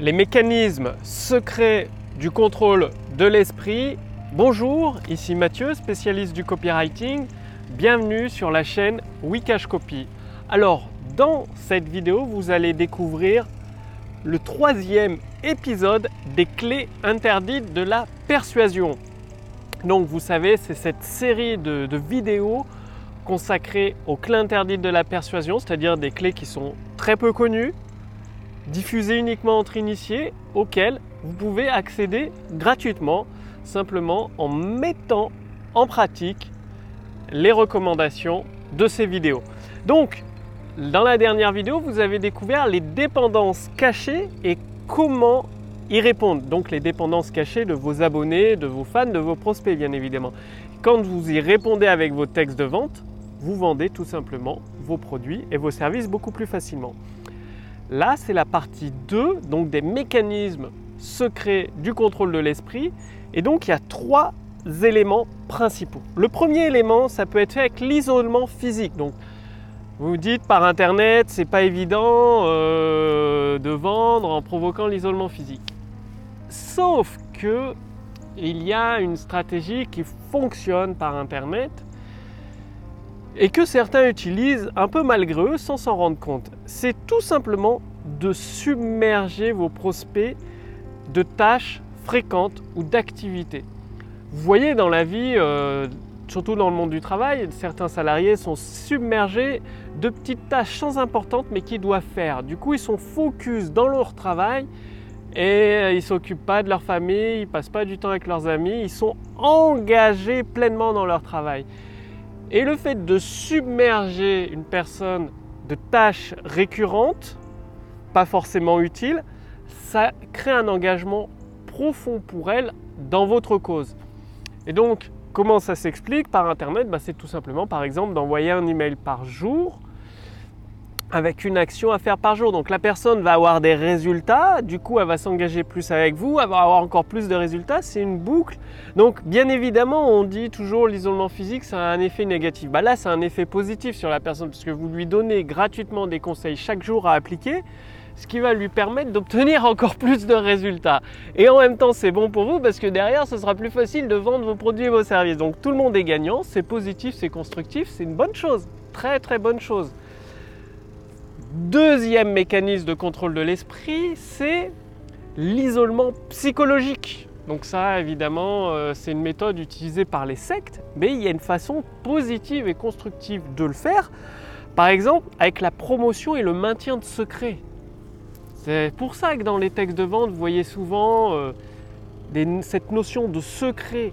les mécanismes secrets du contrôle de l'esprit. Bonjour, ici Mathieu, spécialiste du copywriting. Bienvenue sur la chaîne Wikash Copy. Alors, dans cette vidéo, vous allez découvrir le troisième épisode des clés interdites de la persuasion. Donc, vous savez, c'est cette série de, de vidéos consacrées aux clés interdites de la persuasion, c'est-à-dire des clés qui sont très peu connues, diffusé uniquement entre initiés auxquels vous pouvez accéder gratuitement simplement en mettant en pratique les recommandations de ces vidéos. Donc, dans la dernière vidéo, vous avez découvert les dépendances cachées et comment y répondre. Donc les dépendances cachées de vos abonnés, de vos fans, de vos prospects bien évidemment. Quand vous y répondez avec vos textes de vente, vous vendez tout simplement vos produits et vos services beaucoup plus facilement. Là, c'est la partie 2, donc des mécanismes secrets du contrôle de l'esprit. Et donc, il y a trois éléments principaux. Le premier élément, ça peut être fait avec l'isolement physique. Donc, vous dites par internet, c'est pas évident euh, de vendre en provoquant l'isolement physique. Sauf que il y a une stratégie qui fonctionne par internet et que certains utilisent un peu malgré eux sans s'en rendre compte. C'est tout simplement de submerger vos prospects de tâches fréquentes ou d'activités. Vous voyez dans la vie, euh, surtout dans le monde du travail, certains salariés sont submergés de petites tâches sans importantes mais qu'ils doivent faire. Du coup, ils sont focus dans leur travail et ils ne s'occupent pas de leur famille, ils passent pas du temps avec leurs amis, ils sont engagés pleinement dans leur travail. Et le fait de submerger une personne de tâches récurrentes, pas forcément utiles, ça crée un engagement profond pour elle dans votre cause. Et donc, comment ça s'explique? Par Internet bah, C'est tout simplement, par exemple, d'envoyer un email par jour avec une action à faire par jour. Donc la personne va avoir des résultats, du coup elle va s'engager plus avec vous, elle va avoir encore plus de résultats, c'est une boucle. Donc bien évidemment on dit toujours l'isolement physique ça a un effet négatif. Bah là c'est un effet positif sur la personne puisque vous lui donnez gratuitement des conseils chaque jour à appliquer ce qui va lui permettre d'obtenir encore plus de résultats. Et en même temps, c'est bon pour vous parce que derrière, ce sera plus facile de vendre vos produits et vos services. Donc tout le monde est gagnant, c'est positif, c'est constructif, c'est une bonne chose, très très bonne chose. Deuxième mécanisme de contrôle de l'esprit, c'est l'isolement psychologique. Donc ça, évidemment, euh, c'est une méthode utilisée par les sectes, mais il y a une façon positive et constructive de le faire. Par exemple, avec la promotion et le maintien de secret. C'est pour ça que dans les textes de vente, vous voyez souvent euh, cette notion de secret,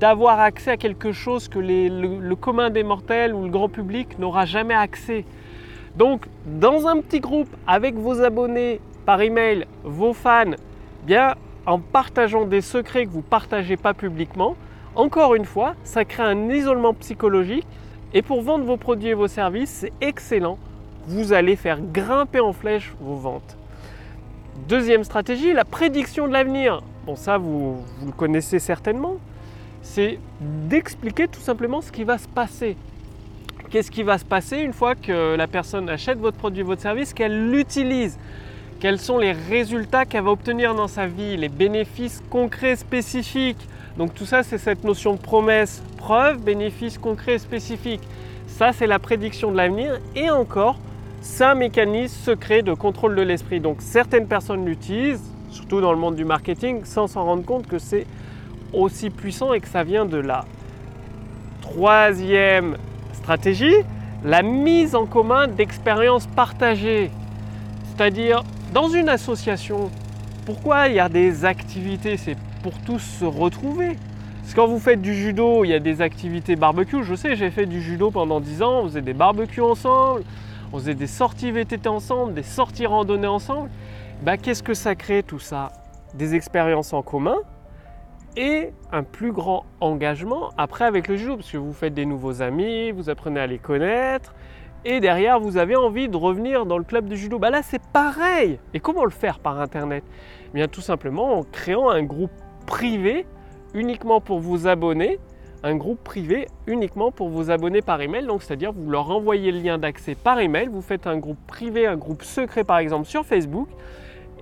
d'avoir accès à quelque chose que le commun des mortels ou le grand public n'aura jamais accès. Donc, dans un petit groupe avec vos abonnés par email, vos fans, bien en partageant des secrets que vous ne partagez pas publiquement, encore une fois, ça crée un isolement psychologique et pour vendre vos produits et vos services, c'est excellent. Vous allez faire grimper en flèche vos ventes. Deuxième stratégie, la prédiction de l'avenir. Bon, ça, vous, vous le connaissez certainement. C'est d'expliquer tout simplement ce qui va se passer qu'est-ce qui va se passer une fois que la personne achète votre produit, votre service, qu'elle l'utilise? Quels sont les résultats qu'elle va obtenir dans sa vie, les bénéfices concrets spécifiques? Donc tout ça, c'est cette notion de promesse, preuve, bénéfices concrets spécifiques. Ça, c'est la prédiction de l'avenir. Et encore, c'est un mécanisme secret de contrôle de l'esprit. Donc certaines personnes l'utilisent, surtout dans le monde du marketing, sans s'en rendre compte que c'est aussi puissant et que ça vient de là. Troisième la mise en commun d'expériences partagées. C'est-à-dire, dans une association, pourquoi il y a des activités? C'est pour tous se retrouver. Parce quand vous faites du judo, il y a des activités barbecue. Je sais, j'ai fait du judo pendant 10 ans, on faisait des barbecues ensemble, on faisait des sorties VTT ensemble, des sorties randonnées ensemble. Bah, Qu'est-ce que ça crée tout ça? Des expériences en commun, et un plus grand engagement après avec le judo, parce que vous faites des nouveaux amis, vous apprenez à les connaître, et derrière vous avez envie de revenir dans le club de judo. Bah là c'est pareil. Et comment le faire par internet? Eh Bien tout simplement en créant un groupe privé uniquement pour vous abonner, un groupe privé uniquement pour vous abonner par email. Donc c'est-à-dire vous leur envoyez le lien d'accès par email, vous faites un groupe privé, un groupe secret par exemple sur Facebook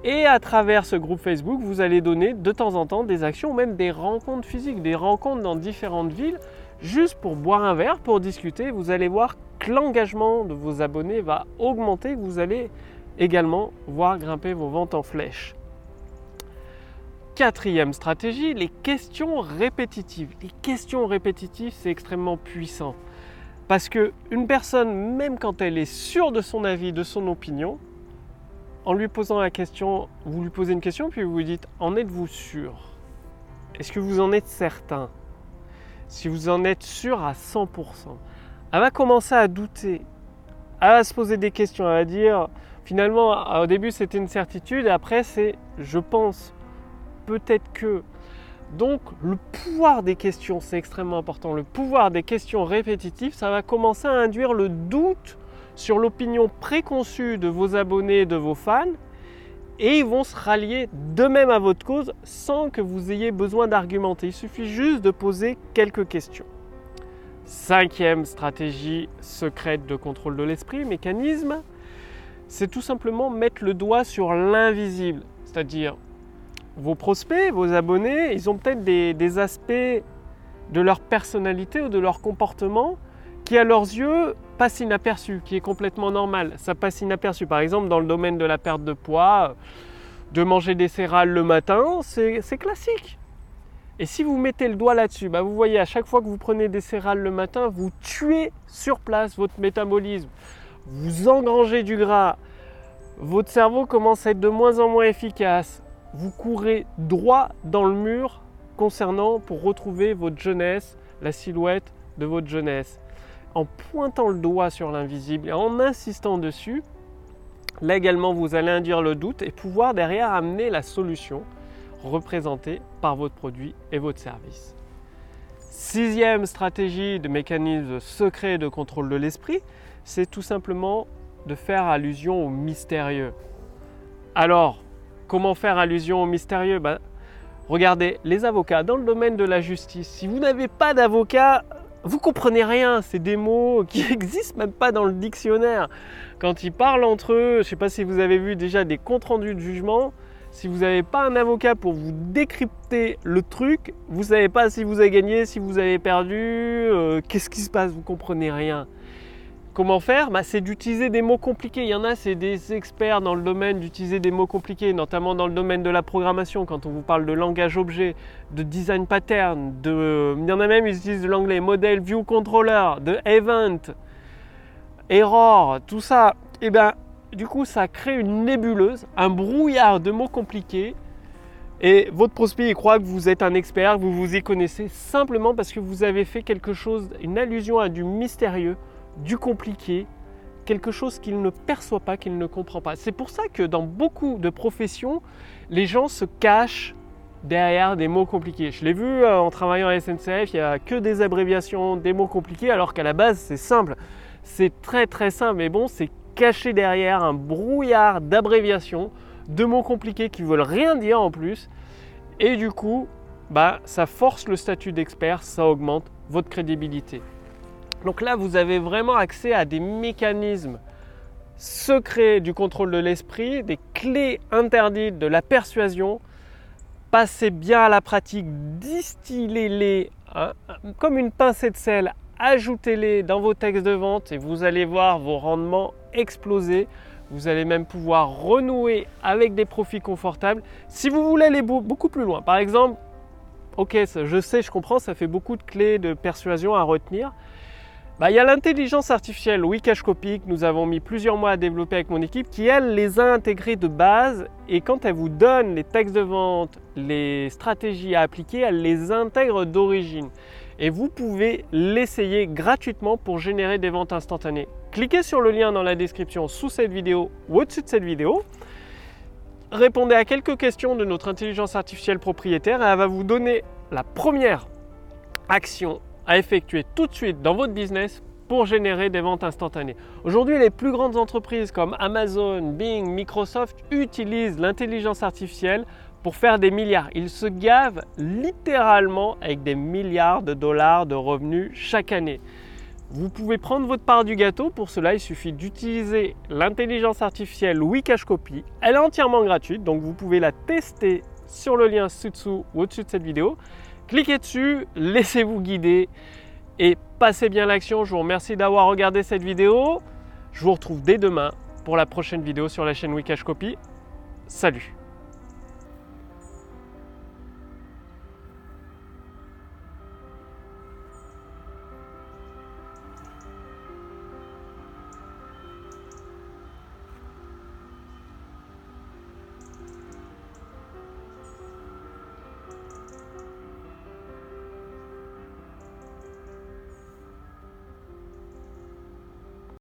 Et à travers ce groupe Facebook, vous allez donner de temps en temps des actions, même des rencontres physiques, des rencontres dans différentes villes, juste pour boire un verre, pour discuter. Vous allez voir que l'engagement de vos abonnés va augmenter. Vous allez également voir grimper vos ventes en flèche. Quatrième stratégie, les questions répétitives. Les questions répétitives, c'est extrêmement puissant. Parce que une personne, même quand elle est sûre de son avis, de son opinion, en lui posant la question, vous lui posez une question, puis vous lui dites En êtes-vous sûr? Est-ce que vous en êtes certain? Si vous en êtes sûr à 100%, elle va commencer à douter. Elle va se poser des questions. Elle va dire Finalement, au début, c'était une certitude, après, c'est je pense, peut-être que. Donc, le pouvoir des questions, c'est extrêmement important. Le pouvoir des questions répétitives, ça va commencer à induire le doute sur l'opinion préconçue de vos abonnés de vos fans et ils vont se rallier d'eux-mêmes à votre cause sans que vous ayez besoin d'argumenter. Il suffit juste de poser quelques questions. Cinquième stratégie secrète de contrôle de l'esprit, mécanisme, c'est tout simplement mettre le doigt sur l'invisible. C'est-à-dire, vos prospects, vos abonnés, ils ont peut-être des, des aspects de leur personnalité ou de leur comportement qui à leurs yeux passe inaperçu, qui est complètement normal. Ça passe inaperçu. Par exemple, dans le domaine de la perte de poids, de manger des céréales le matin, c'est classique. Et si vous mettez le doigt là-dessus, bah vous voyez, à chaque fois que vous prenez des céréales le matin, vous tuez sur place votre métabolisme. Vous engrangez du gras. Votre cerveau commence à être de moins en moins efficace. Vous courez droit dans le mur concernant pour retrouver votre jeunesse, la silhouette de votre jeunesse en pointant le doigt sur l'invisible et en insistant dessus, là également vous allez induire le doute et pouvoir derrière amener la solution représentée par votre produit et votre service. Sixième stratégie de mécanisme secret de contrôle de l'esprit, c'est tout simplement de faire allusion au mystérieux. Alors, comment faire allusion au mystérieux? Ben, Regardez, les avocats dans le domaine de la justice, si vous n'avez pas d'avocat, vous comprenez rien, c'est des mots qui n'existent même pas dans le dictionnaire. Quand ils parlent entre eux, je ne sais pas si vous avez vu déjà des comptes rendus de jugement, si vous n'avez pas un avocat pour vous décrypter le truc, vous ne savez pas si vous avez gagné, si vous avez perdu, euh, qu'est-ce qui se passe, vous comprenez rien. Comment faire bah, C'est d'utiliser des mots compliqués. Il y en a, c'est des experts dans le domaine d'utiliser des mots compliqués, notamment dans le domaine de la programmation, quand on vous parle de langage objet, de design pattern, de... il y en a même, ils utilisent l'anglais model view controller, de event, error, tout ça. Et eh bien, du coup, ça crée une nébuleuse, un brouillard de mots compliqués. Et votre prospect il croit que vous êtes un expert, que vous vous y connaissez simplement parce que vous avez fait quelque chose, une allusion à du mystérieux du compliqué, quelque chose qu'il ne perçoit pas, qu'il ne comprend pas. C'est pour ça que dans beaucoup de professions, les gens se cachent derrière des mots compliqués. Je l'ai vu euh, en travaillant à SNCF, il n'y a que des abréviations, des mots compliqués, alors qu'à la base c'est simple. C'est très très simple, mais bon, c'est caché derrière un brouillard d'abréviations, de mots compliqués qui veulent rien dire en plus. Et du coup, bah, ça force le statut d'expert, ça augmente votre crédibilité. Donc là, vous avez vraiment accès à des mécanismes secrets du contrôle de l'esprit, des clés interdites de la persuasion. Passez bien à la pratique, distillez-les hein, comme une pincée de sel, ajoutez-les dans vos textes de vente et vous allez voir vos rendements exploser. Vous allez même pouvoir renouer avec des profits confortables. Si vous voulez aller beaucoup plus loin, par exemple, ok, je sais, je comprends, ça fait beaucoup de clés de persuasion à retenir. Bah, il y a l'intelligence artificielle Wikash Copy que nous avons mis plusieurs mois à développer avec mon équipe qui, elle, les a intégrés de base et quand elle vous donne les textes de vente, les stratégies à appliquer, elle les intègre d'origine. Et vous pouvez l'essayer gratuitement pour générer des ventes instantanées. Cliquez sur le lien dans la description sous cette vidéo ou au-dessus de cette vidéo. Répondez à quelques questions de notre intelligence artificielle propriétaire et elle va vous donner la première action à effectuer tout de suite dans votre business pour générer des ventes instantanées. Aujourd'hui, les plus grandes entreprises comme Amazon, Bing, Microsoft utilisent l'intelligence artificielle pour faire des milliards. Ils se gavent littéralement avec des milliards de dollars de revenus chaque année. Vous pouvez prendre votre part du gâteau. Pour cela, il suffit d'utiliser l'intelligence artificielle Wikash Copy. Elle est entièrement gratuite, donc vous pouvez la tester sur le lien ci-dessous ou au-dessus de cette vidéo. Cliquez dessus, laissez-vous guider et passez bien l'action. Je vous remercie d'avoir regardé cette vidéo. Je vous retrouve dès demain pour la prochaine vidéo sur la chaîne Wikash Copy. Salut